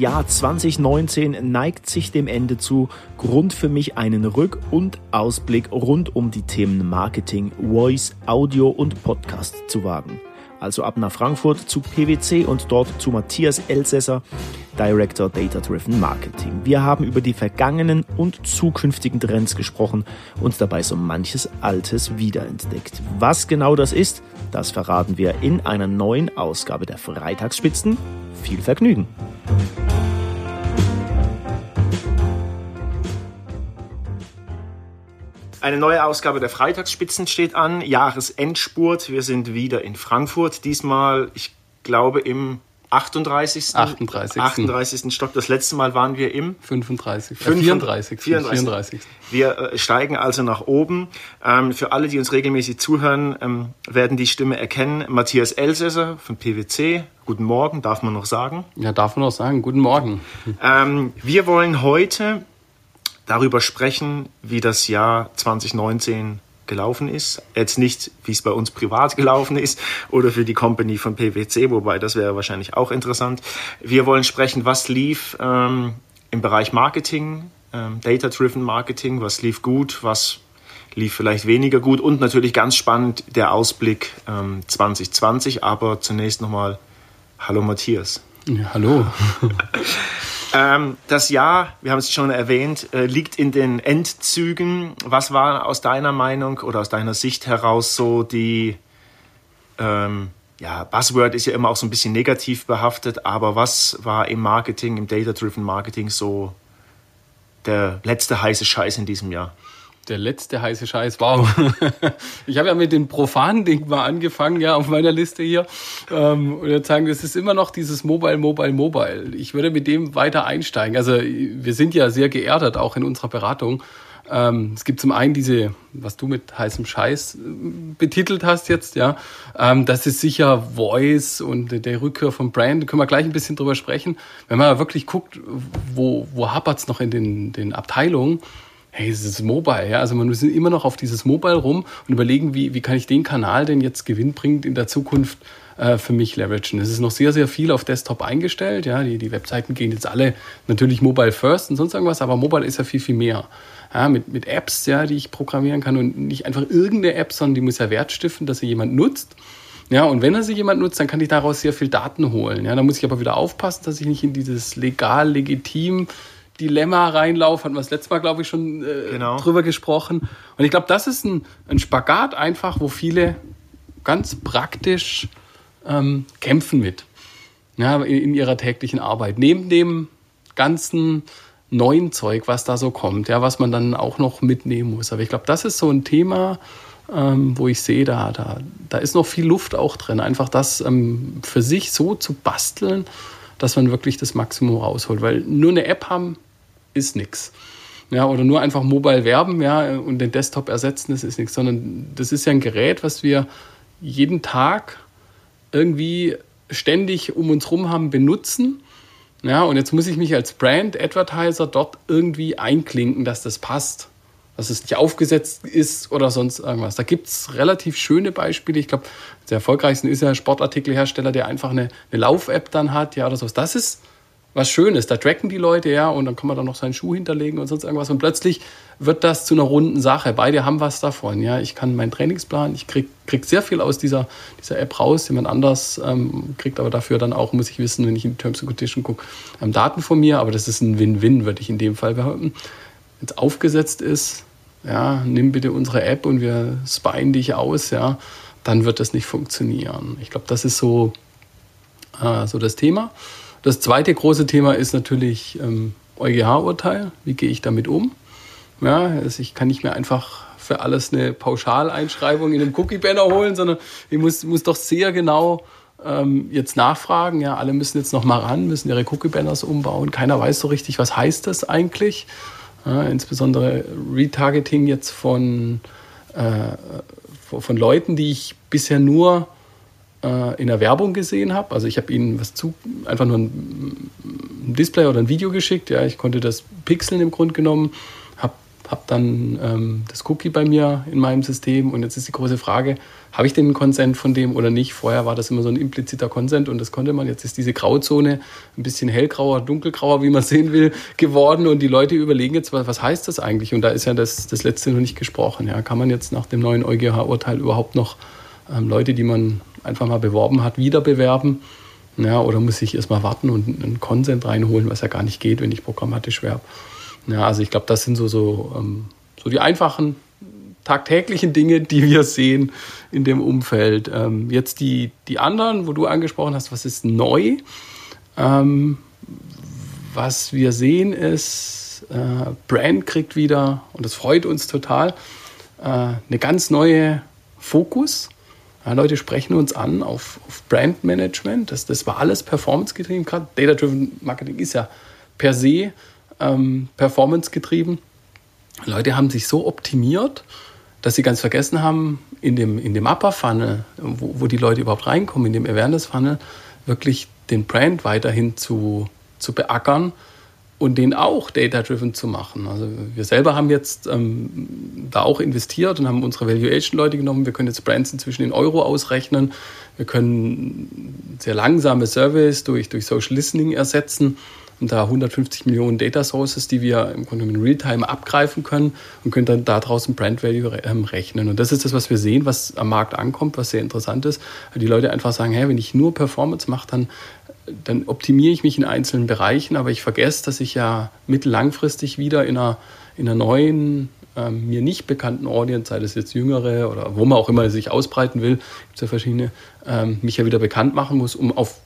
Jahr 2019 neigt sich dem Ende zu. Grund für mich, einen Rück- und Ausblick rund um die Themen Marketing, Voice, Audio und Podcast zu wagen. Also ab nach Frankfurt zu PwC und dort zu Matthias Elsässer, Director Data Driven Marketing. Wir haben über die vergangenen und zukünftigen Trends gesprochen und dabei so manches Altes wiederentdeckt. Was genau das ist, das verraten wir in einer neuen Ausgabe der Freitagsspitzen. Viel Vergnügen! Eine neue Ausgabe der Freitagsspitzen steht an. Jahresendspurt. Wir sind wieder in Frankfurt. Diesmal, ich glaube, im 38. 38. 38. Stock. Das letzte Mal waren wir im 35. 34. 34. 34. Wir äh, steigen also nach oben. Ähm, für alle, die uns regelmäßig zuhören, ähm, werden die Stimme erkennen. Matthias Elsässer von PwC. Guten Morgen, darf man noch sagen? Ja, darf man noch sagen. Guten Morgen. Ähm, wir wollen heute darüber sprechen, wie das Jahr 2019 gelaufen ist. Jetzt nicht, wie es bei uns privat gelaufen ist oder für die Company von PwC, wobei das wäre wahrscheinlich auch interessant. Wir wollen sprechen, was lief ähm, im Bereich Marketing, ähm, Data-Driven Marketing, was lief gut, was lief vielleicht weniger gut und natürlich ganz spannend der Ausblick ähm, 2020. Aber zunächst nochmal, hallo Matthias. Ja, hallo. Ähm, das Jahr, wir haben es schon erwähnt, äh, liegt in den Endzügen. Was war aus deiner Meinung oder aus deiner Sicht heraus so die, ähm, ja, Buzzword ist ja immer auch so ein bisschen negativ behaftet, aber was war im Marketing, im Data-Driven Marketing so der letzte heiße Scheiß in diesem Jahr? Der letzte heiße Scheiß, wow. Ich habe ja mit dem profanen Ding mal angefangen, ja, auf meiner Liste hier. Ähm, und jetzt sagen, das ist immer noch dieses Mobile, Mobile, Mobile. Ich würde mit dem weiter einsteigen. Also wir sind ja sehr geerdet, auch in unserer Beratung. Ähm, es gibt zum einen diese, was du mit heißem Scheiß äh, betitelt hast jetzt, ja. Ähm, das ist sicher Voice und der Rückkehr von Brand. Da können wir gleich ein bisschen drüber sprechen. Wenn man wirklich guckt, wo, wo hapert es noch in den, den Abteilungen, hey, es ist Mobile, ja. Also man muss immer noch auf dieses Mobile rum und überlegen, wie, wie kann ich den Kanal denn jetzt gewinnbringend in der Zukunft äh, für mich leveragen. Es ist noch sehr, sehr viel auf Desktop eingestellt, ja. Die, die Webseiten gehen jetzt alle natürlich Mobile first und sonst irgendwas, aber Mobile ist ja viel, viel mehr. Ja, mit, mit Apps, ja, die ich programmieren kann und nicht einfach irgendeine App, sondern die muss ja Wert stiften, dass sie jemand nutzt. Ja, und wenn er sich jemand nutzt, dann kann ich daraus sehr viel Daten holen. Ja, da muss ich aber wieder aufpassen, dass ich nicht in dieses legal, legitim Dilemma reinlaufe, hatten wir das letzte Mal, glaube ich, schon äh, genau. drüber gesprochen. Und ich glaube, das ist ein, ein Spagat einfach, wo viele ganz praktisch ähm, kämpfen mit. Ja, in, in, ihrer täglichen Arbeit. Neben dem ganzen neuen Zeug, was da so kommt, ja, was man dann auch noch mitnehmen muss. Aber ich glaube, das ist so ein Thema, ähm, wo ich sehe, da, da, da ist noch viel Luft auch drin. Einfach das ähm, für sich so zu basteln, dass man wirklich das Maximum rausholt. Weil nur eine App haben ist nichts. Ja, oder nur einfach mobile werben ja, und den Desktop ersetzen, das ist nichts, sondern das ist ja ein Gerät, was wir jeden Tag irgendwie ständig um uns herum haben, benutzen. Ja, und jetzt muss ich mich als Brand Advertiser dort irgendwie einklinken, dass das passt, dass es nicht aufgesetzt ist oder sonst irgendwas. Da gibt es relativ schöne Beispiele. Ich glaube, der erfolgreichste ist ja ein Sportartikelhersteller, der einfach eine, eine Lauf-App dann hat, ja, oder so. Das ist was Schönes. Da tracken die Leute ja und dann kann man da noch seinen Schuh hinterlegen und sonst irgendwas. Und plötzlich wird das zu einer runden Sache. Beide haben was davon. Ja, ich kann meinen Trainingsplan, ich krieg, krieg sehr viel aus dieser, dieser App raus. Jemand anders ähm, kriegt aber dafür dann auch, muss ich wissen, wenn ich in die Terms and Conditions gucke, ähm, Daten von mir. Aber das ist ein Win-Win, würde ich in dem Fall behaupten. Wenn es aufgesetzt ist, ja, nimm bitte unsere App und wir spyen dich aus, ja, dann wird das nicht funktionieren. Ich glaube, das ist so, äh, so das Thema. Das zweite große Thema ist natürlich ähm, EuGH-Urteil. Wie gehe ich damit um? Ja, also ich kann nicht mehr einfach für alles eine Pauschaleinschreibung in einem Cookie-Banner holen, sondern ich muss, muss doch sehr genau ähm, jetzt nachfragen. Ja, alle müssen jetzt noch mal ran, müssen ihre Cookie-Banners umbauen. Keiner weiß so richtig, was heißt das eigentlich. Ja, insbesondere Retargeting jetzt von, äh, von Leuten, die ich bisher nur äh, in der Werbung gesehen habe. Also ich habe ihnen was zu, einfach nur ein, ein, Display oder ein Video geschickt. Ja, ich konnte das pixeln im Grunde genommen, habe habe dann ähm, das Cookie bei mir in meinem System und jetzt ist die große Frage, habe ich den Consent von dem oder nicht? Vorher war das immer so ein impliziter Consent und das konnte man. Jetzt ist diese Grauzone ein bisschen hellgrauer, dunkelgrauer, wie man sehen will, geworden und die Leute überlegen jetzt, was heißt das eigentlich? Und da ist ja das, das letzte noch nicht gesprochen. Ja, kann man jetzt nach dem neuen EuGH-Urteil überhaupt noch ähm, Leute, die man einfach mal beworben hat, wieder bewerben? Ja, oder muss ich erstmal warten und einen Consent reinholen, was ja gar nicht geht, wenn ich programmatisch werbe? Ja, also ich glaube, das sind so, so, ähm, so die einfachen tagtäglichen Dinge, die wir sehen in dem Umfeld. Ähm, jetzt die, die anderen, wo du angesprochen hast, was ist neu? Ähm, was wir sehen ist, äh, Brand kriegt wieder, und das freut uns total, äh, eine ganz neue Fokus. Ja, Leute sprechen uns an auf, auf Brandmanagement. Das, das war alles performance getrieben. Gerade Data-Driven Marketing ist ja per se ähm, performance getrieben. Leute haben sich so optimiert, dass sie ganz vergessen haben, in dem, in dem Upper Funnel, wo, wo die Leute überhaupt reinkommen, in dem Awareness Funnel, wirklich den Brand weiterhin zu, zu beackern und den auch data-driven zu machen. Also wir selber haben jetzt ähm, da auch investiert und haben unsere Valuation-Leute genommen. Wir können jetzt Brands inzwischen in Euro ausrechnen. Wir können sehr langsame Service durch, durch Social Listening ersetzen und da 150 Millionen Data Sources, die wir im Grunde in Realtime abgreifen können und können dann daraus ein Brand Value ähm, rechnen. Und das ist das, was wir sehen, was am Markt ankommt, was sehr interessant ist. Die Leute einfach sagen, hey, wenn ich nur Performance mache, dann dann optimiere ich mich in einzelnen Bereichen, aber ich vergesse, dass ich ja mittellangfristig wieder in einer, in einer neuen, ähm, mir nicht bekannten Audience, sei das jetzt jüngere oder wo man auch immer sich ausbreiten will, gibt es ja verschiedene, ähm, mich ja wieder bekannt machen muss, um auf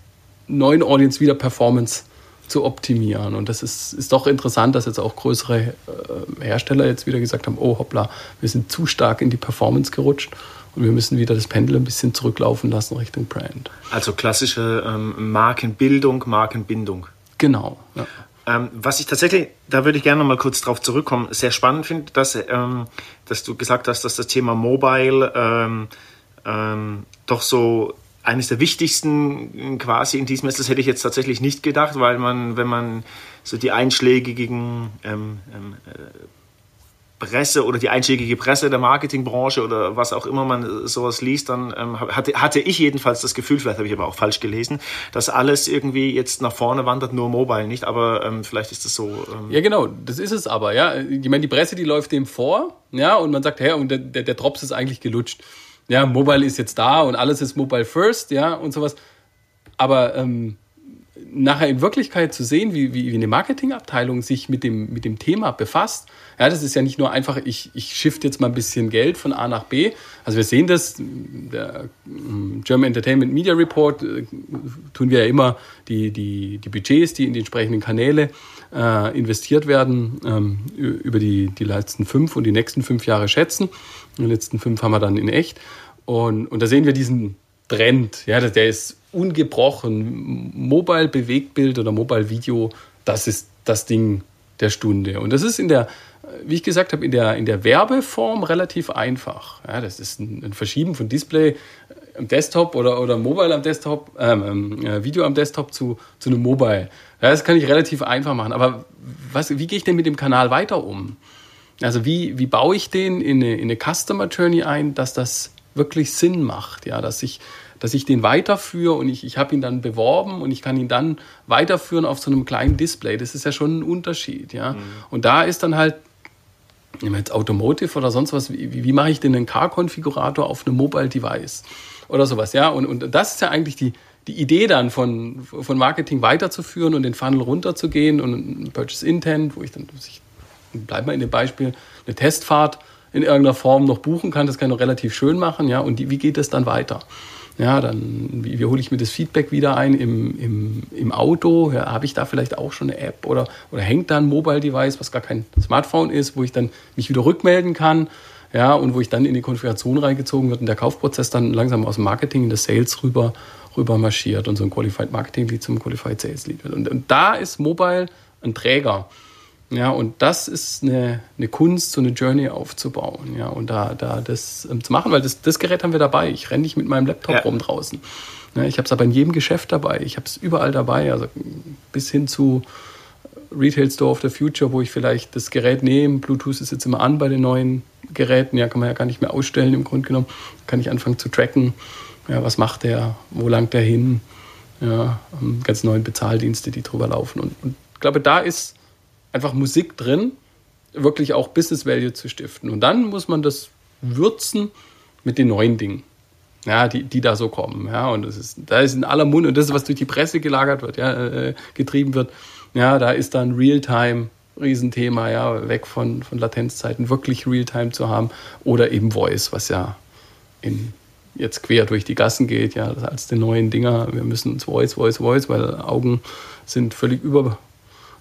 neuen Audience wieder Performance zu optimieren. Und das ist, ist doch interessant, dass jetzt auch größere äh, Hersteller jetzt wieder gesagt haben, oh hoppla, wir sind zu stark in die Performance gerutscht und wir müssen wieder das Pendel ein bisschen zurücklaufen lassen Richtung Brand. Also klassische ähm, Markenbildung, Markenbindung. Genau. Ja. Ähm, was ich tatsächlich, da würde ich gerne noch mal kurz drauf zurückkommen, sehr spannend finde, dass, ähm, dass du gesagt hast, dass das Thema Mobile ähm, ähm, doch so eines der wichtigsten quasi in diesem ist, das hätte ich jetzt tatsächlich nicht gedacht, weil man, wenn man so die einschlägigen ähm, ähm, äh, Presse oder die einschlägige Presse der Marketingbranche oder was auch immer man sowas liest, dann ähm, hatte, hatte ich jedenfalls das Gefühl, vielleicht habe ich aber auch falsch gelesen, dass alles irgendwie jetzt nach vorne wandert, nur mobile nicht, aber ähm, vielleicht ist das so. Ähm ja, genau, das ist es aber, ja. Ich meine, die Presse, die läuft dem vor, ja, und man sagt, hey, und der, der, der Drops ist eigentlich gelutscht ja, Mobile ist jetzt da und alles ist Mobile First, ja, und sowas. Aber ähm, nachher in Wirklichkeit zu sehen, wie, wie, eine Marketingabteilung sich mit dem, mit dem Thema befasst, ja, das ist ja nicht nur einfach, ich, ich shift jetzt mal ein bisschen Geld von A nach B. Also wir sehen das, der ähm, German Entertainment Media Report äh, tun wir ja immer die, die, die Budgets, die in die entsprechenden Kanäle äh, investiert werden, ähm, über die, die letzten fünf und die nächsten fünf Jahre schätzen. Die letzten fünf haben wir dann in echt. Und, und da sehen wir diesen Trend, ja, der ist ungebrochen. Mobile Bewegtbild oder Mobile Video, das ist das Ding der Stunde. Und das ist in der, wie ich gesagt habe, in der, in der Werbeform relativ einfach. Ja, das ist ein, Verschieben von Display am Desktop oder, oder Mobile am Desktop, ähm, ähm, äh, Video am Desktop zu, zu einem Mobile. Ja, das kann ich relativ einfach machen. Aber was, wie gehe ich denn mit dem Kanal weiter um? Also wie, wie baue ich den in eine, in eine Customer Journey ein, dass das wirklich Sinn macht, ja, dass ich, dass ich den weiterführe und ich, ich habe ihn dann beworben und ich kann ihn dann weiterführen auf so einem kleinen Display. Das ist ja schon ein Unterschied, ja. Mhm. Und da ist dann halt, nehmen wir jetzt Automotive oder sonst was, wie, wie mache ich denn einen Car-Konfigurator auf einem Mobile Device oder sowas, ja. Und, und das ist ja eigentlich die, die Idee dann von, von Marketing weiterzuführen und den Funnel runterzugehen und ein Purchase Intent, wo ich dann, ich bleib mal in dem Beispiel, eine Testfahrt in irgendeiner Form noch buchen kann, das kann ich noch relativ schön machen, ja, und die, wie geht es dann weiter? Ja, dann, wie, wie hole ich mir das Feedback wieder ein im, im, im Auto? Ja, Habe ich da vielleicht auch schon eine App oder, oder hängt da ein Mobile Device, was gar kein Smartphone ist, wo ich dann mich wieder rückmelden kann? Ja, und wo ich dann in die Konfiguration reingezogen wird und der Kaufprozess dann langsam aus dem Marketing in das Sales rüber, rüber marschiert und so ein Qualified Marketing Lead zum Qualified Sales Lead wird. Und, und da ist Mobile ein Träger. Ja, und das ist eine, eine Kunst, so eine Journey aufzubauen. Ja, und da, da das ähm, zu machen, weil das, das Gerät haben wir dabei. Ich renne nicht mit meinem Laptop ja. rum draußen. Ja, ich habe es aber in jedem Geschäft dabei. Ich habe es überall dabei, also bis hin zu Retail Store of the Future, wo ich vielleicht das Gerät nehme. Bluetooth ist jetzt immer an bei den neuen Geräten. Ja, kann man ja gar nicht mehr ausstellen im Grunde genommen. Kann ich anfangen zu tracken. Ja, was macht der? Wo langt der hin? Ja, ganz neuen Bezahldienste, die drüber laufen. Und, und ich glaube, da ist einfach Musik drin, wirklich auch Business Value zu stiften. Und dann muss man das würzen mit den neuen Dingen ja, die, die da so kommen. Ja, und das ist, da ist in aller Munde, und das ist, was durch die Presse gelagert wird, ja, äh, getrieben wird, ja, da ist dann Realtime Riesenthema, ja, weg von, von Latenzzeiten, wirklich Realtime zu haben. Oder eben Voice, was ja in, jetzt quer durch die Gassen geht, ja, als den neuen Dinger. Wir müssen uns Voice, Voice, Voice, weil Augen sind völlig über,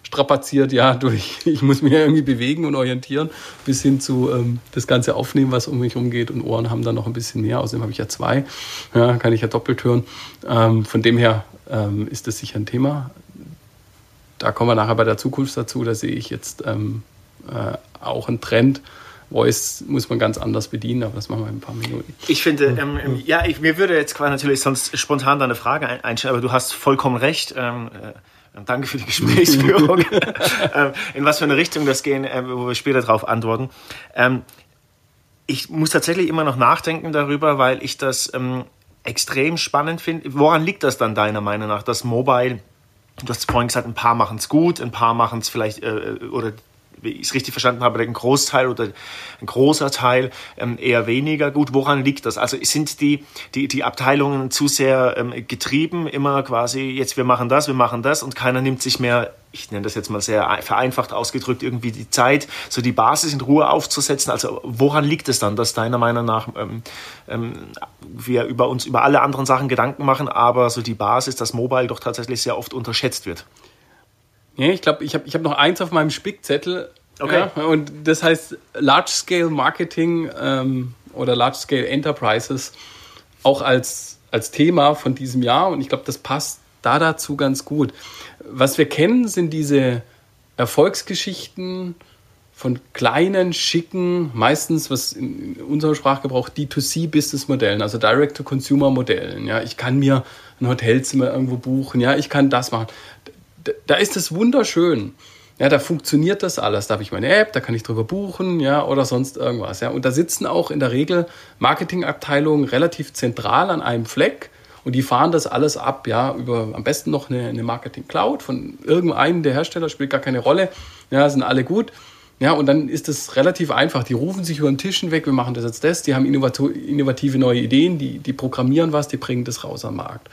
strapaziert, ja, durch, ich muss mich irgendwie bewegen und orientieren, bis hin zu ähm, das Ganze aufnehmen, was um mich umgeht. Und Ohren haben dann noch ein bisschen mehr. Außerdem habe ich ja zwei, ja, kann ich ja doppelt hören. Ähm, von dem her ähm, ist das sicher ein Thema. Da kommen wir nachher bei der Zukunft dazu. Da sehe ich jetzt ähm, äh, auch einen Trend. Voice muss man ganz anders bedienen, aber das machen wir in ein paar Minuten. Ich finde, ähm, ja, ich, mir würde jetzt quasi natürlich sonst spontan deine Frage einstellen, aber du hast vollkommen recht. Ähm, äh, Danke für die Gesprächsführung. Ähm, in was für eine Richtung das gehen, äh, wo wir später darauf antworten. Ähm, ich muss tatsächlich immer noch nachdenken darüber, weil ich das ähm, extrem spannend finde. Woran liegt das dann deiner Meinung nach, dass Mobile, du hast vorhin gesagt, ein paar machen es gut, ein paar machen es vielleicht, äh, oder wie ich es richtig verstanden habe, ein Großteil oder ein großer Teil ähm, eher weniger gut. Woran liegt das? Also sind die, die, die Abteilungen zu sehr ähm, getrieben, immer quasi, jetzt wir machen das, wir machen das und keiner nimmt sich mehr ich nenne das jetzt mal sehr vereinfacht ausgedrückt, irgendwie die Zeit, so die Basis in Ruhe aufzusetzen. Also woran liegt es dann, dass deiner Meinung nach ähm, ähm, wir über uns über alle anderen Sachen Gedanken machen, aber so die Basis, das Mobile doch tatsächlich sehr oft unterschätzt wird? Ja, ich glaube, ich habe ich hab noch eins auf meinem Spickzettel. Okay. Ja, und das heißt Large Scale Marketing ähm, oder Large Scale Enterprises auch als, als Thema von diesem Jahr. Und ich glaube, das passt da dazu ganz gut. Was wir kennen, sind diese Erfolgsgeschichten von kleinen, schicken, meistens, was in unserem Sprachgebrauch D2C-Business-Modellen, also Direct-to-Consumer-Modellen. Ja, ich kann mir ein Hotelzimmer irgendwo buchen, ja, ich kann das machen da ist es wunderschön. Ja, da funktioniert das alles. Da habe ich meine App, da kann ich drüber buchen, ja, oder sonst irgendwas. Ja. Und da sitzen auch in der Regel Marketingabteilungen relativ zentral an einem Fleck und die fahren das alles ab, ja, über am besten noch eine, eine Marketing Cloud von irgendeinem der Hersteller, spielt gar keine Rolle. Ja, sind alle gut. Ja, und dann ist es relativ einfach. Die rufen sich über den Tisch hinweg, wir machen das jetzt das, die haben innovative neue Ideen, die, die programmieren was, die bringen das raus am Markt.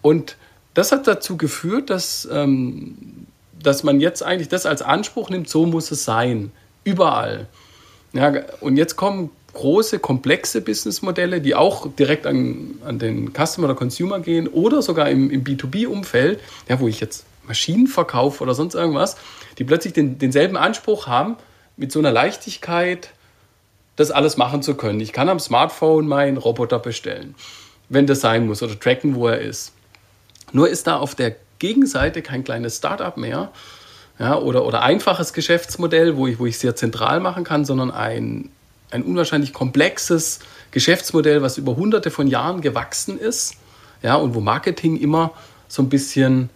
Und das hat dazu geführt, dass, ähm, dass man jetzt eigentlich das als Anspruch nimmt, so muss es sein. Überall. Ja, und jetzt kommen große, komplexe Businessmodelle, die auch direkt an, an den Customer oder Consumer gehen oder sogar im, im B2B-Umfeld, ja, wo ich jetzt Maschinen verkaufe oder sonst irgendwas, die plötzlich den, denselben Anspruch haben, mit so einer Leichtigkeit das alles machen zu können. Ich kann am Smartphone meinen Roboter bestellen, wenn das sein muss, oder tracken, wo er ist. Nur ist da auf der Gegenseite kein kleines Startup mehr ja, oder, oder einfaches Geschäftsmodell, wo ich, wo ich sehr zentral machen kann, sondern ein, ein unwahrscheinlich komplexes Geschäftsmodell, was über hunderte von Jahren gewachsen ist ja, und wo Marketing immer so ein bisschen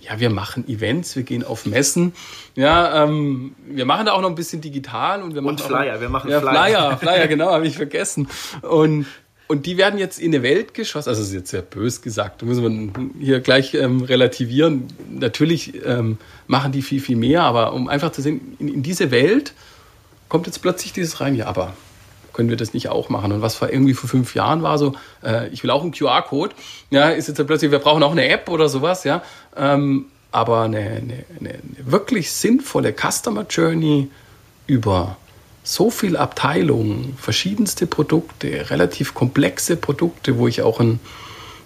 ja, wir machen Events, wir gehen auf Messen, ja, ähm, wir machen da auch noch ein bisschen digital und wir machen und Flyer, auch, wir machen ja, Flyer. Flyer, Flyer, genau, habe ich vergessen. Und und die werden jetzt in eine Welt geschossen, also das ist jetzt sehr bös gesagt, da muss man hier gleich ähm, relativieren. Natürlich ähm, machen die viel, viel mehr, aber um einfach zu sehen, in, in, diese Welt kommt jetzt plötzlich dieses rein, ja, aber können wir das nicht auch machen? Und was vor irgendwie vor fünf Jahren war so, äh, ich will auch einen QR-Code, ja, ist jetzt plötzlich, wir brauchen auch eine App oder sowas, ja. Ähm, aber eine, eine, eine wirklich sinnvolle Customer Journey über so viele Abteilungen, verschiedenste Produkte, relativ komplexe Produkte, wo ich auch ein,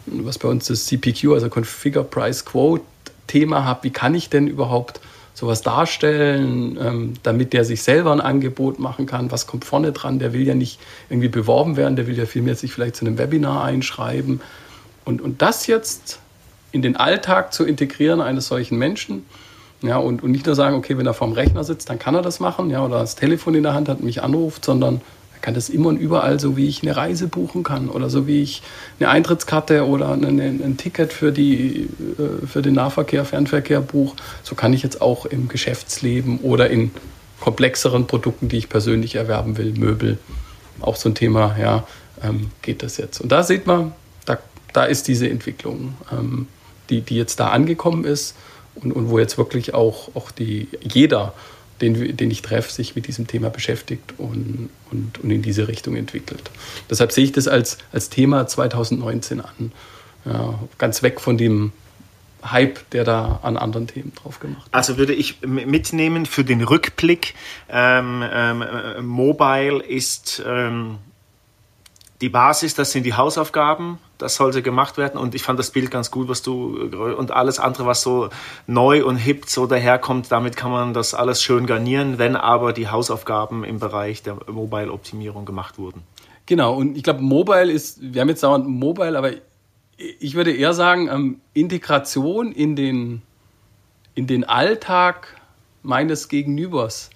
was bei uns das CPQ, also Configure Price Quote Thema habe, wie kann ich denn überhaupt sowas darstellen, ähm, damit der sich selber ein Angebot machen kann, was kommt vorne dran, der will ja nicht irgendwie beworben werden, der will ja vielmehr sich vielleicht zu einem Webinar einschreiben. Und, und das jetzt in den Alltag zu integrieren eines solchen Menschen, ja, und, und nicht nur sagen, okay, wenn er vorm Rechner sitzt, dann kann er das machen, ja, oder das Telefon in der Hand hat, mich anruft, sondern er kann das immer und überall, so wie ich eine Reise buchen kann oder so wie ich eine Eintrittskarte oder eine, ein Ticket für, die, äh, für den Nahverkehr, Fernverkehr buche, so kann ich jetzt auch im Geschäftsleben oder in komplexeren Produkten, die ich persönlich erwerben will, Möbel, auch so ein Thema, ja, ähm, geht das jetzt. Und da sieht man, da, da ist diese Entwicklung, ähm, die, die jetzt da angekommen ist und, und wo jetzt wirklich auch, auch die, jeder den, den ich treffe, sich mit diesem Thema beschäftigt und, und, und in diese Richtung entwickelt. Deshalb sehe ich das als, als Thema 2019 an. Ja, ganz weg von dem Hype, der da an anderen Themen drauf gemacht wird. Also würde ich mitnehmen für den Rückblick, ähm, ähm, äh, Mobile ist ähm, die Basis, das sind die Hausaufgaben, das sollte gemacht werden und ich fand das Bild ganz gut, was du und alles andere, was so neu und hip so daherkommt, damit kann man das alles schön garnieren, wenn aber die Hausaufgaben im Bereich der Mobile-Optimierung gemacht wurden. Genau, und ich glaube, Mobile ist, wir haben jetzt dauernd Mobile, aber ich würde eher sagen, ähm, Integration in den, in den Alltag meines Gegenübers.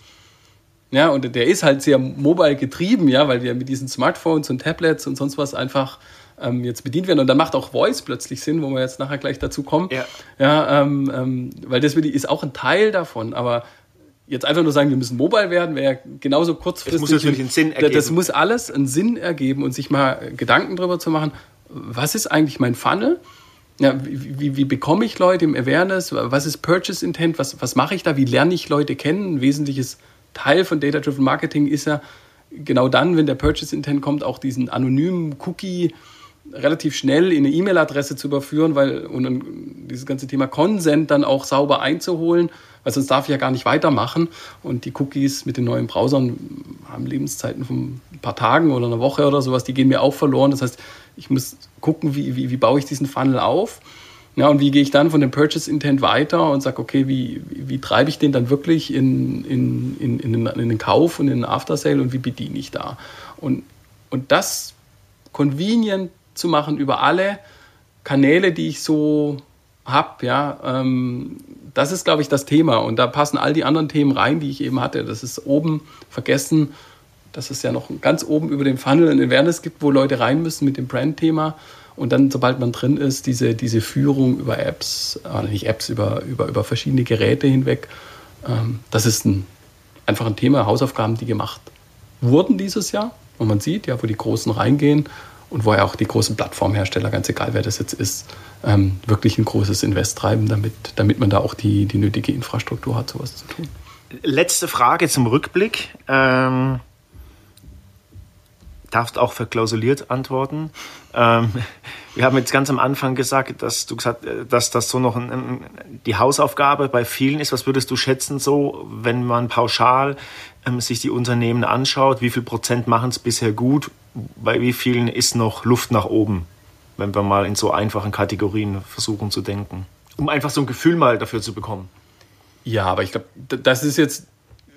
Ja, und der ist halt sehr mobile getrieben, ja, weil wir mit diesen Smartphones und Tablets und sonst was einfach ähm, jetzt bedient werden. Und da macht auch Voice plötzlich Sinn, wo wir jetzt nachher gleich dazu kommen. Ja, ja ähm, ähm, weil das ist auch ein Teil davon. Aber jetzt einfach nur sagen, wir müssen mobile werden, wäre genauso kurzfristig. Das muss natürlich einen Sinn ergeben. Das muss alles einen Sinn ergeben und sich mal Gedanken darüber zu machen, was ist eigentlich mein Funnel? Ja, wie, wie, wie, bekomme ich Leute im Awareness? Was ist Purchase Intent? Was, was mache ich da? Wie lerne ich Leute kennen? Ein wesentliches Teil von Data-Driven Marketing ist ja genau dann, wenn der Purchase Intent kommt, auch diesen anonymen Cookie relativ schnell in eine E-Mail-Adresse zu überführen, weil und dann dieses ganze Thema Consent dann auch sauber einzuholen, weil sonst darf ich ja gar nicht weitermachen. Und die Cookies mit den neuen Browsern haben Lebenszeiten von ein paar Tagen oder einer Woche oder sowas, die gehen mir auch verloren. Das heißt, ich muss gucken, wie, wie, wie baue ich diesen Funnel auf. Ja, und wie gehe ich dann von dem Purchase Intent weiter und sage, okay, wie, wie, treibe ich den dann wirklich in, in, in, in, den, in den Kauf und in den After Sale und wie bediene ich da? Und, und das convenient zu machen über alle Kanäle, die ich so habe, ja, ähm, das ist, glaube ich, das Thema. Und da passen all die anderen Themen rein, die ich eben hatte. Das ist oben vergessen, dass es ja noch ganz oben über dem Funnel ein Awareness gibt, wo Leute rein müssen mit dem Brand-Thema. Und dann, sobald man drin ist, diese, diese Führung über Apps, äh, nicht Apps, über, über, über verschiedene Geräte hinweg, ähm, das ist ein, einfach ein Thema, Hausaufgaben, die gemacht wurden dieses Jahr. Und man sieht ja, wo die Großen reingehen und wo ja auch die großen Plattformhersteller, ganz egal wer das jetzt ist, ähm, wirklich ein großes Invest treiben, damit, damit man da auch die, die nötige Infrastruktur hat, sowas zu tun. Letzte Frage zum Rückblick. Ähm, darfst auch verklausuliert antworten. Ähm, wir haben jetzt ganz am Anfang gesagt, dass du gesagt, äh, dass das so noch ein, die Hausaufgabe bei vielen ist. Was würdest du schätzen so, wenn man pauschal ähm, sich die Unternehmen anschaut? Wie viel Prozent machen es bisher gut? Bei wie vielen ist noch Luft nach oben? Wenn wir mal in so einfachen Kategorien versuchen zu denken, um einfach so ein Gefühl mal dafür zu bekommen. Ja, aber ich glaube, das ist jetzt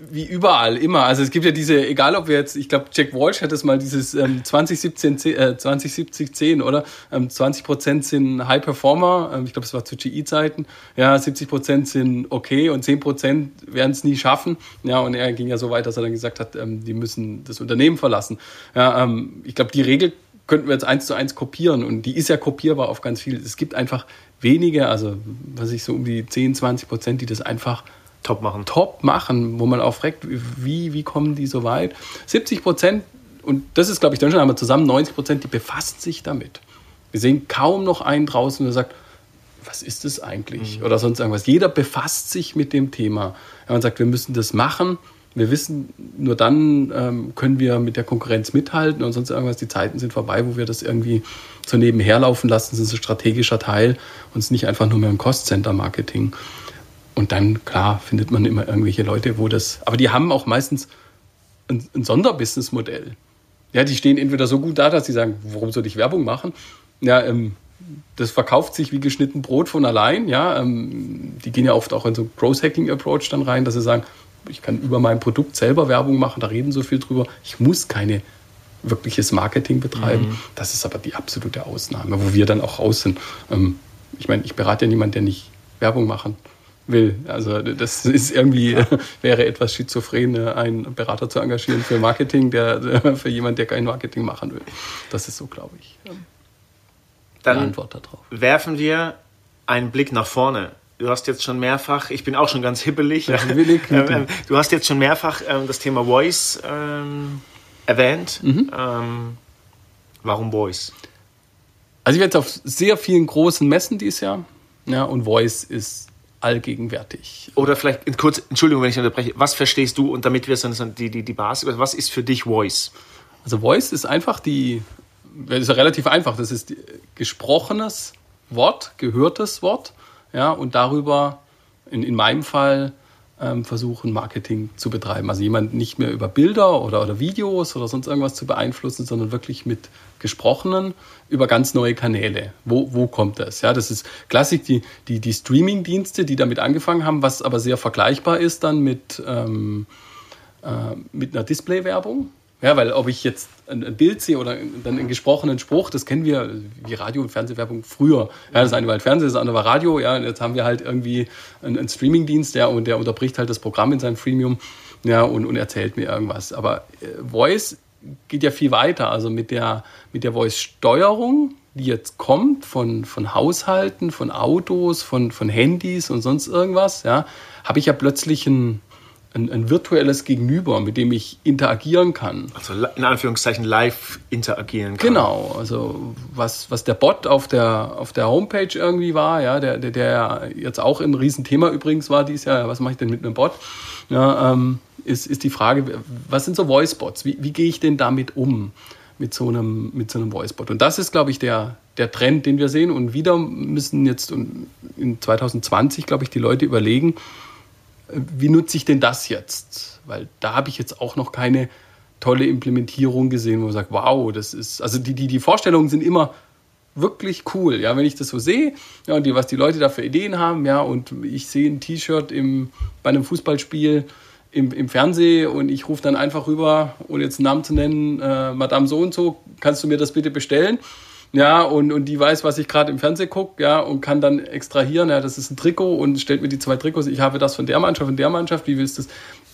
wie überall, immer. Also es gibt ja diese, egal ob wir jetzt, ich glaube, Jack Walsh hat das mal dieses ähm, 2017, äh, 2070 10, oder? Ähm, 20 Prozent sind High Performer, ähm, ich glaube, es war zu GE-Zeiten. Ja, 70 Prozent sind okay und 10 Prozent werden es nie schaffen. Ja, und er ging ja so weit, dass er dann gesagt hat, ähm, die müssen das Unternehmen verlassen. Ja, ähm, ich glaube, die Regel könnten wir jetzt eins zu eins kopieren und die ist ja kopierbar auf ganz viel. Es gibt einfach wenige, also was ich so um die 10, 20 Prozent, die das einfach top machen. Top machen, wo man auch fragt, wie, wie kommen die so weit? 70 Prozent, und das ist, glaube ich, dann schon einmal zusammen, 90 Prozent, die befassen sich damit. Wir sehen kaum noch einen draußen, der sagt, was ist das eigentlich? Mhm. Oder sonst irgendwas. Jeder befasst sich mit dem Thema. Ja, man sagt, wir müssen das machen. Wir wissen, nur dann ähm, können wir mit der Konkurrenz mithalten und sonst irgendwas. Die Zeiten sind vorbei, wo wir das irgendwie so nebenher laufen lassen. Das ist ein strategischer Teil und es ist nicht einfach nur mehr ein Cost-Center-Marketing. Und dann, klar, findet man immer irgendwelche Leute, wo das. Aber die haben auch meistens ein, ein Sonderbusinessmodell. Ja, die stehen entweder so gut da, dass sie sagen, warum soll ich Werbung machen? Ja, ähm, das verkauft sich wie geschnitten Brot von allein. Ja, ähm, die gehen ja oft auch in so Growth Hacking Approach dann rein, dass sie sagen, ich kann über mein Produkt selber Werbung machen, da reden so viel drüber. Ich muss keine wirkliches Marketing betreiben. Mhm. Das ist aber die absolute Ausnahme, wo wir dann auch raus sind. Ähm, ich meine, ich berate ja niemanden, der nicht Werbung machen will. Also das ist irgendwie, wäre etwas schizophren, einen Berater zu engagieren für Marketing, der für jemanden, der kein Marketing machen will. Das ist so, glaube ich, Dann Antwort darauf. Werfen wir einen Blick nach vorne. Du hast jetzt schon mehrfach, ich bin auch schon ganz hibbelig, willig, ähm, ähm, du hast jetzt schon mehrfach ähm, das Thema Voice ähm, erwähnt. Mhm. Warum Voice? Also ich war jetzt auf sehr vielen großen Messen dieses Jahr ja, und Voice ist allgegenwärtig. Oder vielleicht kurz, Entschuldigung, wenn ich unterbreche, was verstehst du und damit wir so die, die, die Basis, was ist für dich Voice? Also Voice ist einfach die, das ist ja relativ einfach, das ist gesprochenes Wort, gehörtes Wort, ja, und darüber in, in meinem Fall ähm, versuchen, Marketing zu betreiben. Also jemand nicht mehr über Bilder oder, oder Videos oder sonst irgendwas zu beeinflussen, sondern wirklich mit gesprochenen über ganz neue Kanäle. Wo, wo kommt das? Ja, das ist klassisch die, die, die Streaming-Dienste, die damit angefangen haben, was aber sehr vergleichbar ist dann mit, ähm, äh, mit einer Display-Werbung. Ja, weil ob ich jetzt ein Bild sehe oder dann einen gesprochenen Spruch, das kennen wir wie Radio- und Fernsehwerbung früher. Ja, das eine war halt Fernsehen, das andere war Radio. Ja, und jetzt haben wir halt irgendwie einen, einen Streamingdienst, ja, und der unterbricht halt das Programm in seinem Freemium, ja, und, und erzählt mir irgendwas. Aber äh, Voice geht ja viel weiter. Also mit der, mit der Voice-Steuerung, die jetzt kommt von, von Haushalten, von Autos, von, von Handys und sonst irgendwas, ja, habe ich ja plötzlich ein ein, ein, virtuelles Gegenüber, mit dem ich interagieren kann. Also in Anführungszeichen live interagieren kann. Genau, also was, was der Bot auf der, auf der Homepage irgendwie war, ja, der, der, der jetzt auch ein Riesenthema übrigens war dieses Jahr, was mache ich denn mit einem Bot? Ja, ähm, ist, ist die Frage, was sind so Voice-Bots? Wie, wie gehe ich denn damit um? Mit so einem, mit so einem Voice-Bot. Und das ist, glaube ich, der, der Trend, den wir sehen. Und wieder müssen jetzt in 2020, glaube ich, die Leute überlegen, wie nutze ich denn das jetzt? Weil da habe ich jetzt auch noch keine tolle Implementierung gesehen, wo man sagt, wow, das ist, also die, die, die Vorstellungen sind immer wirklich cool, ja, wenn ich das so sehe, ja, und die, was die Leute da für Ideen haben, ja, und ich sehe ein T-Shirt bei einem Fußballspiel im, im Fernsehen und ich rufe dann einfach rüber, ohne jetzt einen Namen zu nennen, äh, Madame so und so, kannst du mir das bitte bestellen? Ja, und, und die weiß, was ich gerade im Fernsehen gucke, ja, und kann dann extrahieren, ja, das ist ein Trikot und stellt mir die zwei Trikots, ich habe das von der Mannschaft, von der Mannschaft, wie willst du das?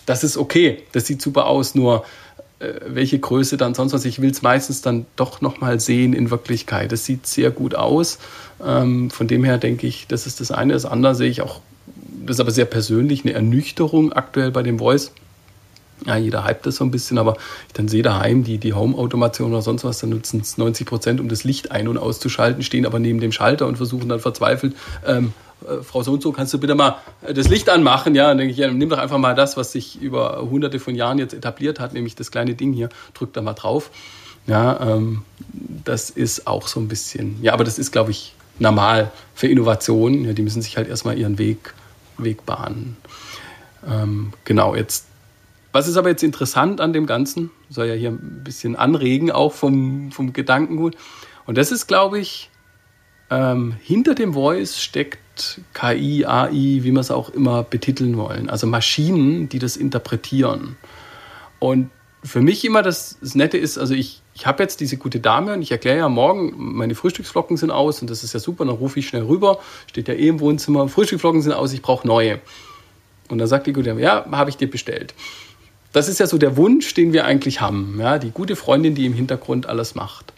Das ist okay, das sieht super aus, nur äh, welche Größe dann sonst was, ich will es meistens dann doch nochmal sehen in Wirklichkeit. Das sieht sehr gut aus, ähm, von dem her denke ich, das ist das eine, das andere sehe ich auch, das ist aber sehr persönlich, eine Ernüchterung aktuell bei dem Voice ja, jeder hypt das so ein bisschen, aber ich dann sehe daheim die, die Home-Automation oder sonst was, dann nutzen es 90 Prozent, um das Licht ein- und auszuschalten, stehen aber neben dem Schalter und versuchen dann verzweifelt, ähm, äh, Frau so und so, kannst du bitte mal äh, das Licht anmachen? Ja, dann denke ich, ja, nimm doch einfach mal das, was sich über hunderte von Jahren jetzt etabliert hat, nämlich das kleine Ding hier, drück da mal drauf. Ja, ähm, das ist auch so ein bisschen, ja, aber das ist, glaube ich, normal für Innovationen. Ja, die müssen sich halt erstmal ihren Weg, Weg bahnen. Ähm, genau, jetzt was ist aber jetzt interessant an dem Ganzen? Soll ja hier ein bisschen anregen, auch vom, vom Gedankengut. Und das ist, glaube ich, ähm, hinter dem Voice steckt KI, AI, wie wir es auch immer betiteln wollen. Also Maschinen, die das interpretieren. Und für mich immer das, das Nette ist, also ich, ich habe jetzt diese gute Dame und ich erkläre ja morgen, meine Frühstücksflocken sind aus und das ist ja super, dann rufe ich schnell rüber, steht ja eh im Wohnzimmer, Frühstücksflocken sind aus, ich brauche neue. Und dann sagt die gute Dame, ja, habe ich dir bestellt das ist ja so der Wunsch, den wir eigentlich haben. Ja? Die gute Freundin, die im Hintergrund alles macht.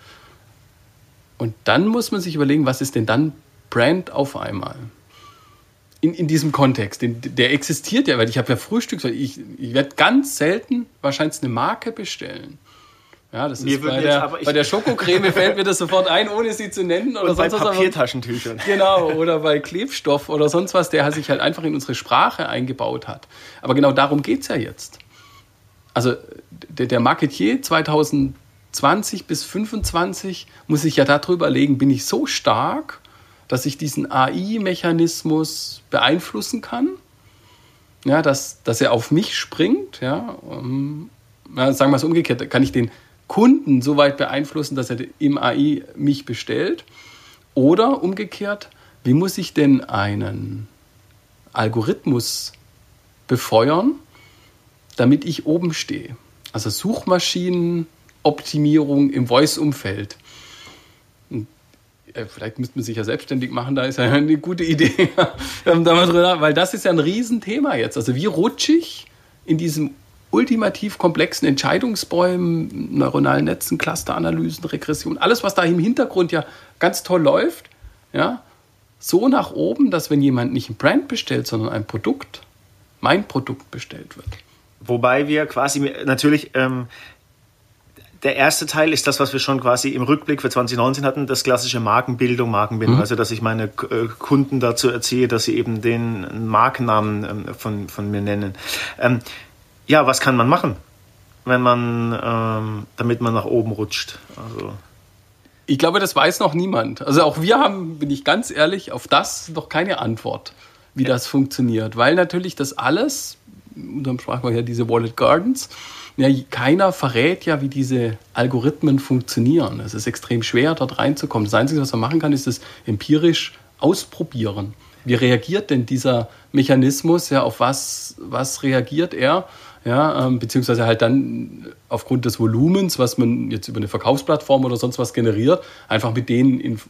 Und dann muss man sich überlegen, was ist denn dann Brand auf einmal? In, in diesem Kontext, den, der existiert ja, weil ich habe ja Frühstück, ich, ich werde ganz selten wahrscheinlich eine Marke bestellen. Ja, das ist bei der, bei der Schokocreme fällt mir das sofort ein, ohne sie zu nennen. Oder sonst bei Papiertaschentüchern. Genau, oder bei Klebstoff oder sonst was, der sich halt einfach in unsere Sprache eingebaut hat. Aber genau darum geht es ja jetzt also der, der Marketier 2020 bis 2025 muss sich ja darüber legen, bin ich so stark, dass ich diesen AI-Mechanismus beeinflussen kann, ja, dass, dass er auf mich springt, ja, um, ja, sagen wir es umgekehrt, kann ich den Kunden so weit beeinflussen, dass er im AI mich bestellt? Oder umgekehrt, wie muss ich denn einen Algorithmus befeuern, damit ich oben stehe. Also Suchmaschinenoptimierung im Voice-Umfeld. vielleicht müsste man sich ja selbstständig machen, da ist ja eine gute Idee, weil das ist ja ein Riesenthema jetzt. Also wie rutschig in diesem ultimativ komplexen Entscheidungsbäumen, neuronalen Netzen, Clusteranalysen, Regression, alles, was da im Hintergrund ja ganz toll läuft, ja, so nach oben, dass wenn jemand nicht ein Brand bestellt, sondern ein Produkt, mein Produkt bestellt wird. Wobei wir quasi natürlich ähm, der erste Teil ist das, was wir schon quasi im Rückblick für 2019 hatten, das klassische Markenbildung, Markenbildung. Mhm. Also, dass ich meine äh, Kunden dazu erziehe, dass sie eben den Markennamen ähm, von, von mir nennen. Ähm, ja, was kann man machen, wenn man, ähm, damit man nach oben rutscht? Also. Ich glaube, das weiß noch niemand. Also auch wir haben, bin ich ganz ehrlich, auf das noch keine Antwort, wie ja. das funktioniert. Weil natürlich das alles, unserem sprachen wir ja diese Wallet Gardens, ja, keiner verrät ja, wie diese Algorithmen funktionieren. Es ist extrem schwer, dort reinzukommen. Das Einzige, was man machen kann, ist es empirisch ausprobieren. Wie reagiert denn dieser Mechanismus? Ja, auf was, was reagiert er? Ja, ähm, beziehungsweise halt dann aufgrund des Volumens, was man jetzt über eine Verkaufsplattform oder sonst was generiert, einfach mit denen in,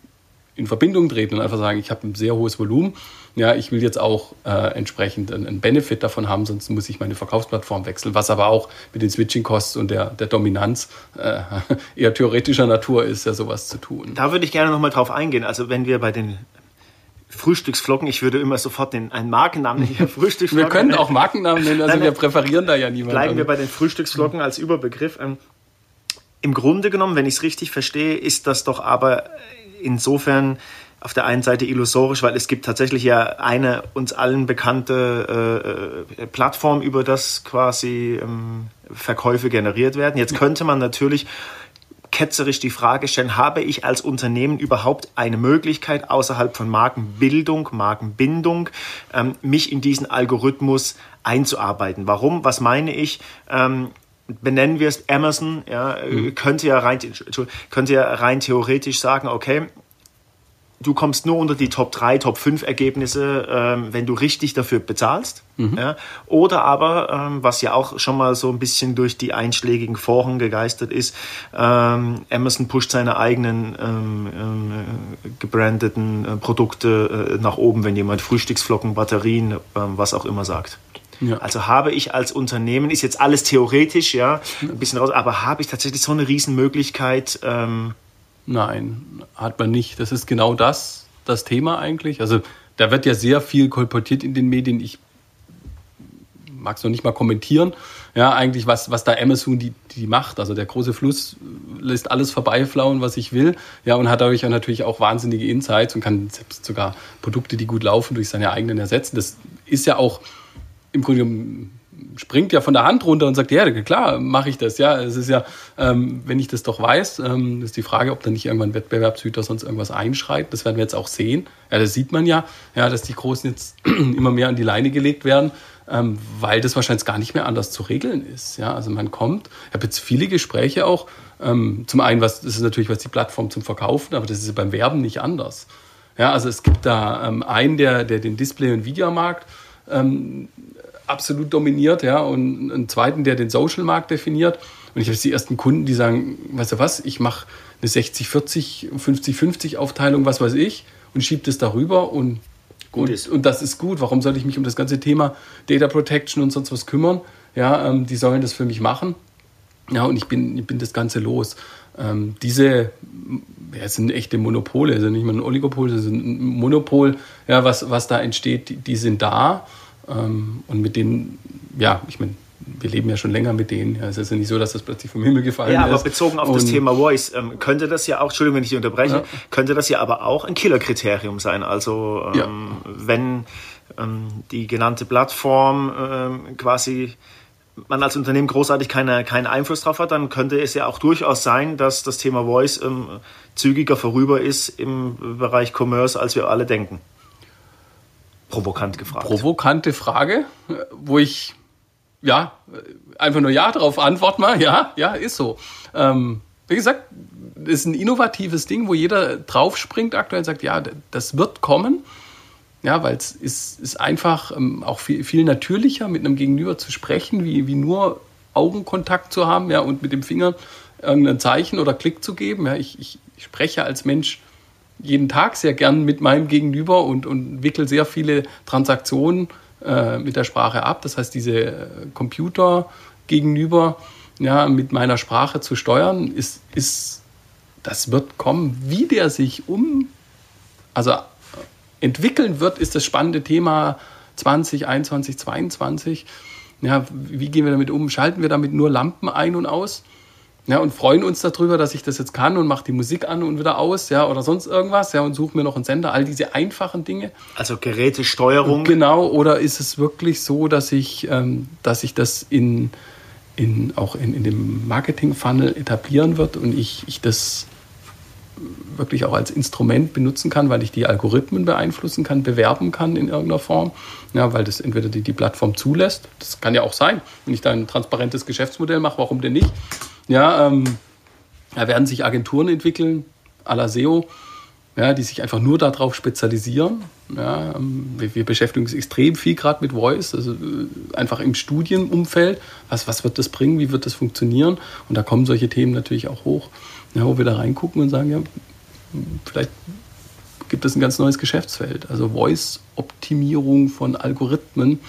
in Verbindung treten und einfach sagen, ich habe ein sehr hohes Volumen ja, ich will jetzt auch äh, entsprechend einen, Benefit davon haben, sonst muss ich meine Verkaufsplattform wechseln, was aber auch mit den Switching-Costs und der, der Dominanz äh, eher theoretischer Natur ist, ja sowas zu tun. Da würde ich gerne nochmal drauf eingehen. Also wenn wir bei den Frühstücksflocken, ich würde immer sofort den, einen Markennamen nennen. Frühstücksflocken. wir können auch Markennamen nennen, also nein, wir präferieren da ja niemanden. Bleiben wir bei den Frühstücksflocken als Überbegriff. Ähm, Im Grunde genommen, wenn ich es richtig verstehe, ist das doch aber insofern auf der einen Seite illusorisch, weil es gibt tatsächlich ja eine uns allen bekannte äh, äh, Plattform, über das quasi ähm, Verkäufe generiert werden. Jetzt könnte man natürlich ketzerisch die Frage stellen, habe ich als Unternehmen überhaupt eine Möglichkeit außerhalb von Markenbildung, Markenbindung, ähm, mich in diesen Algorithmus einzuarbeiten? Warum? Was meine ich? Ähm, benennen wir es Amazon, ja, mhm. könnte ja rein, könnte ja rein theoretisch sagen, okay, du kommst nur unter die Top 3, Top 5 Ergebnisse, ähm, wenn du richtig dafür bezahlst. Mhm. Ja? Oder aber, ähm, was ja auch schon mal so ein bisschen durch die einschlägigen Foren gegeistert ist, ähm, Amazon pusht seine eigenen äh, gebrandeten äh, Produkte äh, nach oben, wenn jemand Frühstücksflocken, Batterien, ähm, was auch immer sagt. Ja. Also habe ich als Unternehmen, ist jetzt alles theoretisch, ja, ein bisschen raus, aber habe ich tatsächlich so eine Riesenmöglichkeit, ähm, Nein, hat man nicht. Das ist genau das, das Thema eigentlich. Also da wird ja sehr viel kolportiert in den Medien. Ich mag es noch nicht mal kommentieren. Ja, eigentlich, was, was da Amazon die, die macht. Also der große Fluss lässt alles vorbeiflauen, was ich will. Ja, und hat dadurch auch natürlich auch wahnsinnige Insights und kann selbst sogar Produkte, die gut laufen, durch seine eigenen ersetzen. Das ist ja auch im Grunde springt ja von der Hand runter und sagt, ja, klar, mache ich das. Ja, es ist ja, ähm, wenn ich das doch weiß, ähm, ist die Frage, ob da nicht irgendwann Wettbewerbshüter sonst irgendwas einschreitet. Das werden wir jetzt auch sehen. Ja, das sieht man ja, ja, dass die Großen jetzt immer mehr an die Leine gelegt werden, ähm, weil das wahrscheinlich gar nicht mehr anders zu regeln ist. Ja, also man kommt, ich habe jetzt viele Gespräche auch. Ähm, zum einen, was, das ist natürlich was die Plattform zum Verkaufen, aber das ist beim Werben nicht anders. Ja, also es gibt da ähm, einen, der, der den Display- und Videomarkt ähm, absolut dominiert, ja, und einen zweiten, der den Social-Markt definiert. Und ich habe die ersten Kunden, die sagen, weißt du was, ich mache eine 60-40, 50-50 Aufteilung, was weiß ich, und schiebe das darüber und, und, und, das ist gut. Warum soll ich mich um das ganze Thema Data Protection und sonst was kümmern? Ja, ähm, die sollen das für mich machen. Ja, und ich bin, ich bin das Ganze los. Ähm, diese ja, sind echte Monopole, also nicht mal ein Oligopol, ist ein Monopol, ja, was, was da entsteht, die, die sind da. Ähm, und mit denen, ja, ich meine, wir leben ja schon länger mit denen. Ja, es ist ja nicht so, dass das plötzlich vom Himmel gefallen ist. Ja, aber ist. bezogen auf und das Thema Voice, ähm, könnte das ja auch, Entschuldigung, wenn ich dich unterbreche, ja. könnte das ja aber auch ein Killerkriterium sein. Also ähm, ja. wenn ähm, die genannte Plattform ähm, quasi man als Unternehmen großartig keine, keinen Einfluss drauf hat, dann könnte es ja auch durchaus sein, dass das Thema Voice ähm, zügiger vorüber ist im Bereich Commerce, als wir alle denken. Provokant gefragt. Provokante Frage, wo ich ja einfach nur ja darauf antworte mal. Ja, ja, ist so. Ähm, wie gesagt, ist ein innovatives Ding, wo jeder draufspringt aktuell und sagt, ja, das wird kommen. Ja, weil es ist, ist einfach ähm, auch viel, viel natürlicher, mit einem Gegenüber zu sprechen, wie, wie nur Augenkontakt zu haben ja, und mit dem Finger irgendein Zeichen oder Klick zu geben. Ja, ich, ich, ich spreche als Mensch jeden Tag sehr gern mit meinem Gegenüber und, und wickel sehr viele Transaktionen äh, mit der Sprache ab. Das heißt, diese äh, Computer gegenüber ja, mit meiner Sprache zu steuern, ist, ist, das wird kommen. Wie der sich um, also entwickeln wird, ist das spannende Thema 2021, 2022. Ja, wie gehen wir damit um? Schalten wir damit nur Lampen ein und aus? Ja, und freuen uns darüber, dass ich das jetzt kann und mache die Musik an und wieder aus, ja, oder sonst irgendwas, ja, und suche mir noch einen Sender, all diese einfachen Dinge. Also Gerätesteuerung. Genau, oder ist es wirklich so, dass ich, ähm, dass ich das in, in, auch in, in dem Marketing-Funnel etablieren wird und ich, ich das wirklich auch als Instrument benutzen kann, weil ich die Algorithmen beeinflussen kann, bewerben kann in irgendeiner Form, ja, weil das entweder die, die Plattform zulässt, das kann ja auch sein, wenn ich da ein transparentes Geschäftsmodell mache, warum denn nicht? Ja, ähm, da werden sich Agenturen entwickeln, à la SEO, ja, die sich einfach nur darauf spezialisieren. Ja, ähm, wir, wir, beschäftigen uns extrem viel gerade mit Voice, also äh, einfach im Studienumfeld. Was, was wird das bringen? Wie wird das funktionieren? Und da kommen solche Themen natürlich auch hoch, ja, wo wir da reingucken und sagen, ja, vielleicht gibt es ein ganz neues Geschäftsfeld. Also Voice-Optimierung von Algorithmen,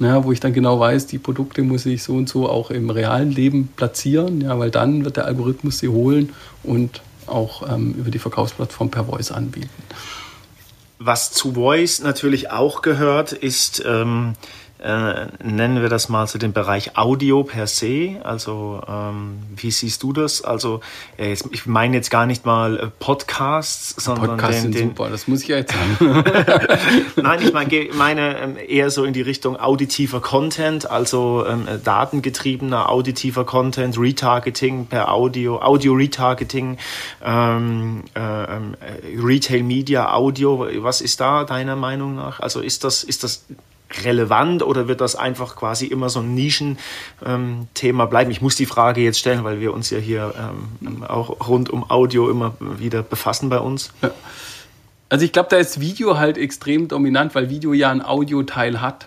ja, wo ich dann genau weiß, die Produkte muss ich so und so auch im realen Leben platzieren, ja, weil dann wird der Algorithmus sie holen und auch ähm, über die Verkaufsplattform per Voice anbieten. Was zu Voice natürlich auch gehört, ist ähm, äh, nennen wir das mal so den Bereich Audio per se. Also ähm, wie siehst du das? Also äh, jetzt, ich meine jetzt gar nicht mal äh, Podcasts, sondern Podcasts den, den super, das muss ich ja jetzt sagen. Nein, ich meine, meine ähm, eher so in die Richtung auditiver Content, also ähm, datengetriebener auditiver Content, Retargeting per Audio, Audio Retargeting, ähm, äh, ähm, Retail Media Audio. Was ist da deiner Meinung nach? Also ist das ist das relevant oder wird das einfach quasi immer so ein Nischenthema ähm, bleiben? Ich muss die Frage jetzt stellen, weil wir uns ja hier ähm, auch rund um Audio immer wieder befassen bei uns. Ja. Also ich glaube, da ist Video halt extrem dominant, weil Video ja einen Audioteil hat.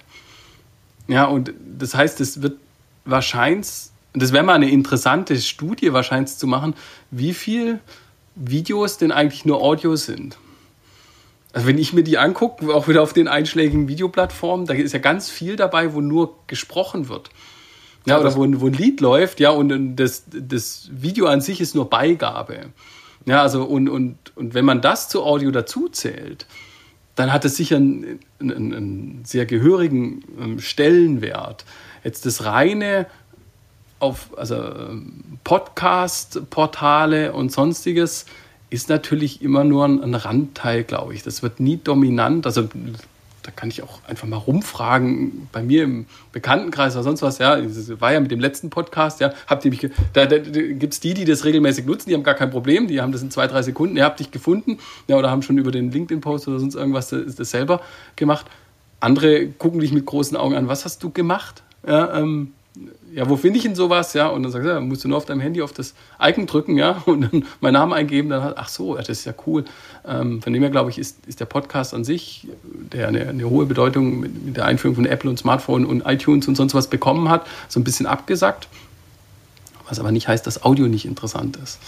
Ja, und das heißt, es wird wahrscheinlich, das wäre mal eine interessante Studie wahrscheinlich zu machen, wie viel Videos denn eigentlich nur Audio sind. Also wenn ich mir die angucke, auch wieder auf den einschlägigen Videoplattformen, da ist ja ganz viel dabei, wo nur gesprochen wird. Ja, oder wo, wo ein Lied läuft, ja, und das, das Video an sich ist nur Beigabe. Ja, also und, und, und wenn man das zu Audio dazu zählt, dann hat es sicher einen, einen, einen sehr gehörigen ähm, Stellenwert. Jetzt das reine auf also ähm, Podcast-Portale und sonstiges, ist natürlich immer nur ein, ein Randteil, glaube ich. Das wird nie dominant. Also da kann ich auch einfach mal rumfragen, bei mir im Bekanntenkreis oder sonst was, ja, das war ja mit dem letzten Podcast, ja, habt ihr mich, da, da, da gibt es die, die das regelmäßig nutzen, die haben gar kein Problem, die haben das in zwei, drei Sekunden, ihr habt dich gefunden, ja, oder haben schon über den LinkedIn-Post oder sonst irgendwas das, das selber gemacht. Andere gucken dich mit großen Augen an, was hast du gemacht? Ja, ähm, ja, wo finde ich denn sowas? Ja, und dann sagst du, ja, musst du nur auf deinem Handy auf das Icon drücken, ja, und dann meinen Namen eingeben, dann ach so, das ist ja cool. Ähm, von dem her, glaube ich, ist, ist der Podcast an sich, der eine, eine hohe Bedeutung mit, mit, der Einführung von Apple und Smartphone und iTunes und sonst was bekommen hat, so ein bisschen abgesackt. Was aber nicht heißt, dass Audio nicht interessant ist.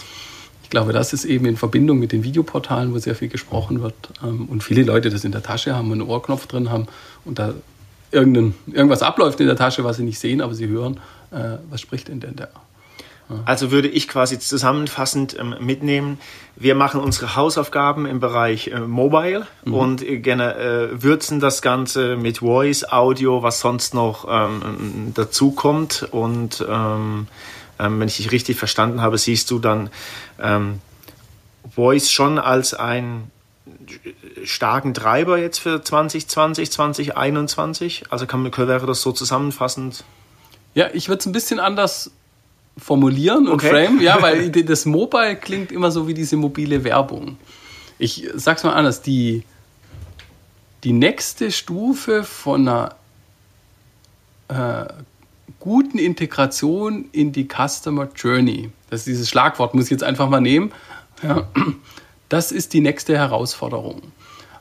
Ich glaube, das ist eben in Verbindung mit den Videoportalen, wo sehr viel gesprochen wird ähm, und viele Leute das in der Tasche haben und einen Ohrknopf drin haben und da irgendein, irgendwas abläuft in der Tasche, was sie nicht sehen, aber sie hören, äh, was spricht denn denn der? Also würde ich quasi zusammenfassend ähm, mitnehmen, wir machen unsere Hausaufgaben im Bereich äh, Mobile mhm. und äh, äh, würzen das Ganze mit Voice, Audio, was sonst noch ähm, dazu kommt. Und ähm, ähm wenn ich dich richtig verstanden habe, siehst du dann ähm, Voice schon als ein starken Treiber jetzt für 2020, 2021? Also kann, wäre das so zusammenfassend? Ja, ich würde es ein bisschen anders formulieren und okay. frame, ja, weil das Mobile klingt immer so wie diese mobile Werbung. Ich sag's mal anders, die, die nächste Stufe von einer äh, guten Integration in die Customer Journey, das ist dieses Schlagwort, muss ich jetzt einfach mal nehmen, ja, das ist die nächste Herausforderung.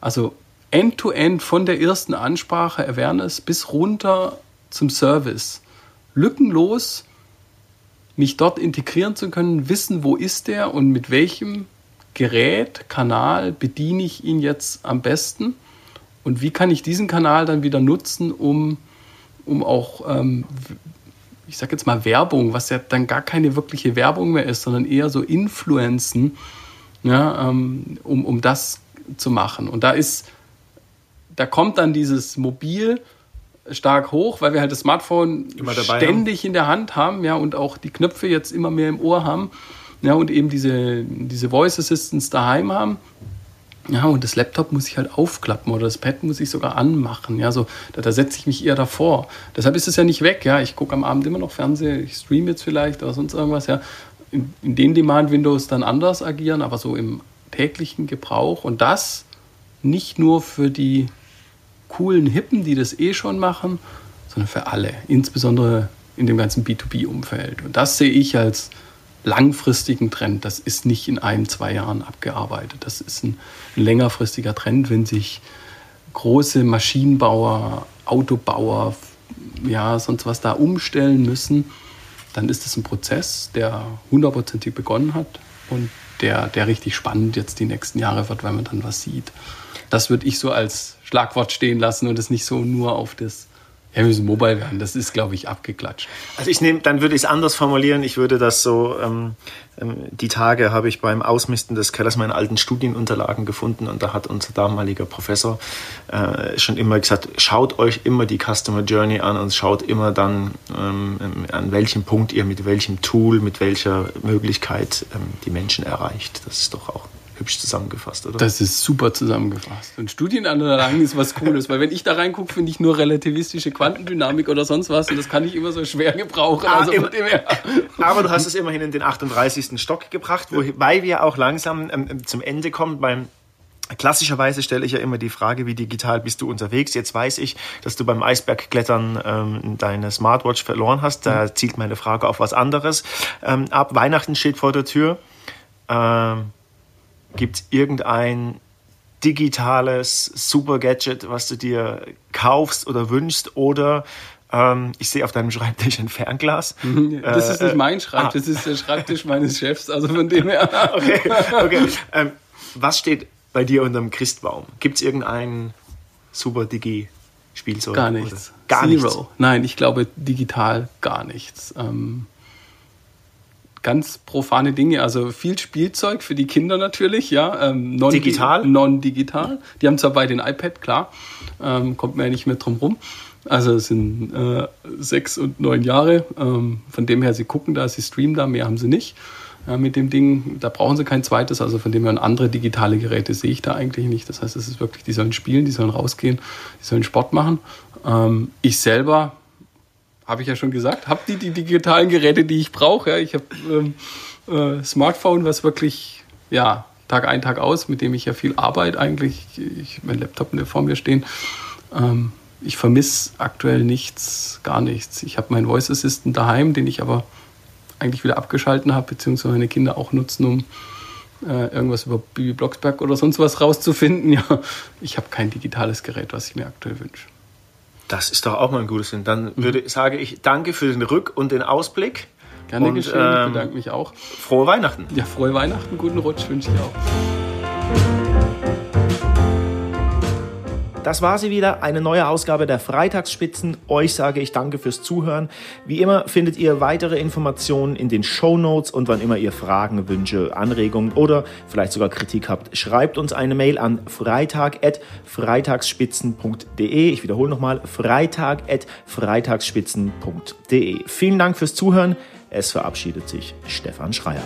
Also end-to-end -end von der ersten Ansprache, Awareness bis runter zum Service. Lückenlos mich dort integrieren zu können, wissen, wo ist der und mit welchem Gerät, Kanal bediene ich ihn jetzt am besten und wie kann ich diesen Kanal dann wieder nutzen, um, um auch, ähm, ich sage jetzt mal Werbung, was ja dann gar keine wirkliche Werbung mehr ist, sondern eher so Influenzen, ja, ähm, um, um das zu machen. Und da ist, da kommt dann dieses Mobil stark hoch, weil wir halt das Smartphone ständig haben. in der Hand haben, ja, und auch die Knöpfe jetzt immer mehr im Ohr haben, ja, und eben diese, diese Voice Assistants daheim haben. Ja, und das Laptop muss ich halt aufklappen oder das Pad muss ich sogar anmachen. Ja, so, da, da setze ich mich eher davor. Deshalb ist es ja nicht weg. Ja, ich gucke am Abend immer noch Fernsehen, ich streame jetzt vielleicht oder sonst irgendwas. Ja, in, in den Demand-Windows dann anders agieren, aber so im täglichen Gebrauch und das nicht nur für die coolen Hippen, die das eh schon machen, sondern für alle, insbesondere in dem ganzen B2B-Umfeld. Und das sehe ich als langfristigen Trend. Das ist nicht in ein, zwei Jahren abgearbeitet. Das ist ein, ein längerfristiger Trend, wenn sich große Maschinenbauer, Autobauer, ja, sonst was da umstellen müssen, dann ist es ein Prozess, der hundertprozentig begonnen hat und der, der richtig spannend jetzt die nächsten Jahre wird, weil man dann was sieht. Das würde ich so als Schlagwort stehen lassen und es nicht so nur auf das wir müssen mobile werden. Das ist, glaube ich, abgeklatscht. Also ich nehme, dann würde ich es anders formulieren. Ich würde das so, ähm, ähm, die Tage habe ich beim Ausmisten des Kellers meine alten Studienunterlagen gefunden und da hat unser damaliger Professor äh, schon immer gesagt, schaut euch immer die Customer Journey an und schaut immer dann, ähm, an welchem Punkt ihr mit welchem Tool, mit welcher Möglichkeit ähm, die Menschen erreicht. Das ist doch auch hübsch zusammengefasst, oder? Das ist super zusammengefasst. Und Studienanlagen ist was Cooles, weil wenn ich da reingucke, finde ich nur relativistische Quantendynamik oder sonst was und das kann ich immer so schwer gebrauchen. Ah, also im, aber du hast es immerhin in den 38. Stock gebracht, wobei wir auch langsam ähm, zum Ende kommen beim Klassischerweise stelle ich ja immer die Frage, wie digital bist du unterwegs? Jetzt weiß ich, dass du beim Eisbergklettern ähm, deine Smartwatch verloren hast. Da mhm. zielt meine Frage auf was anderes ähm, ab. Weihnachten steht vor der Tür. Ähm, Gibt es irgendein digitales Super-Gadget, was du dir kaufst oder wünschst? Oder ähm, ich sehe auf deinem Schreibtisch ein Fernglas. Das ist nicht äh, mein Schreibtisch, ah. das ist der Schreibtisch meines Chefs. Also von dem her. okay, okay. Ähm, was steht bei dir unter dem Christbaum? Gibt es irgendein super Digi? Spielzeug? Gar nichts. Gar Zero. nichts. Nein, ich glaube digital gar nichts. Ähm, ganz profane Dinge, also viel Spielzeug für die Kinder natürlich, ja. Ähm, non digital? Non-digital. Die haben zwar beide ein iPad, klar, ähm, kommt man ja nicht mehr drum rum. Also es sind äh, sechs und neun Jahre. Ähm, von dem her, sie gucken da, sie streamen da, mehr haben sie nicht. Äh, mit dem Ding, da brauchen sie kein zweites. Also von dem her, andere digitale Geräte sehe ich da eigentlich nicht. Das heißt, es ist wirklich, die sollen spielen, die sollen rausgehen, die sollen Sport machen. Ähm, ich selber habe ich ja schon gesagt, habe die, die digitalen Geräte, die ich brauche. Ja. Ich habe ähm, äh, Smartphone, was wirklich, ja, Tag ein, Tag aus, mit dem ich ja viel arbeite eigentlich. Ich mein Laptop vor mir stehen. Ähm, ich vermisse aktuell nichts, gar nichts. Ich habe meinen Voice Assistant daheim, den ich aber eigentlich wieder abgeschalten habe, beziehungsweise meine Kinder auch nutzen, um äh, irgendwas über Bibi Blocksberg oder sonst was rauszufinden. Ja, ich habe kein digitales Gerät, was ich mir aktuell wünsche. Das ist doch auch mal ein gutes Sinn. Dann mhm. würde, sage ich danke für den Rück- und den Ausblick. Gerne und, geschehen, ähm, ich bedanke mich auch. Frohe Weihnachten. Ja, frohe Weihnachten, guten Rutsch wünsche ich auch. Das war sie wieder, eine neue Ausgabe der Freitagsspitzen. Euch sage ich danke fürs Zuhören. Wie immer findet ihr weitere Informationen in den Show Notes und wann immer ihr Fragen, Wünsche, Anregungen oder vielleicht sogar Kritik habt, schreibt uns eine Mail an freitag@freitagsspitzen.de. Ich wiederhole nochmal freitag@freitagsspitzen.de. Vielen Dank fürs Zuhören. Es verabschiedet sich Stefan Schreier.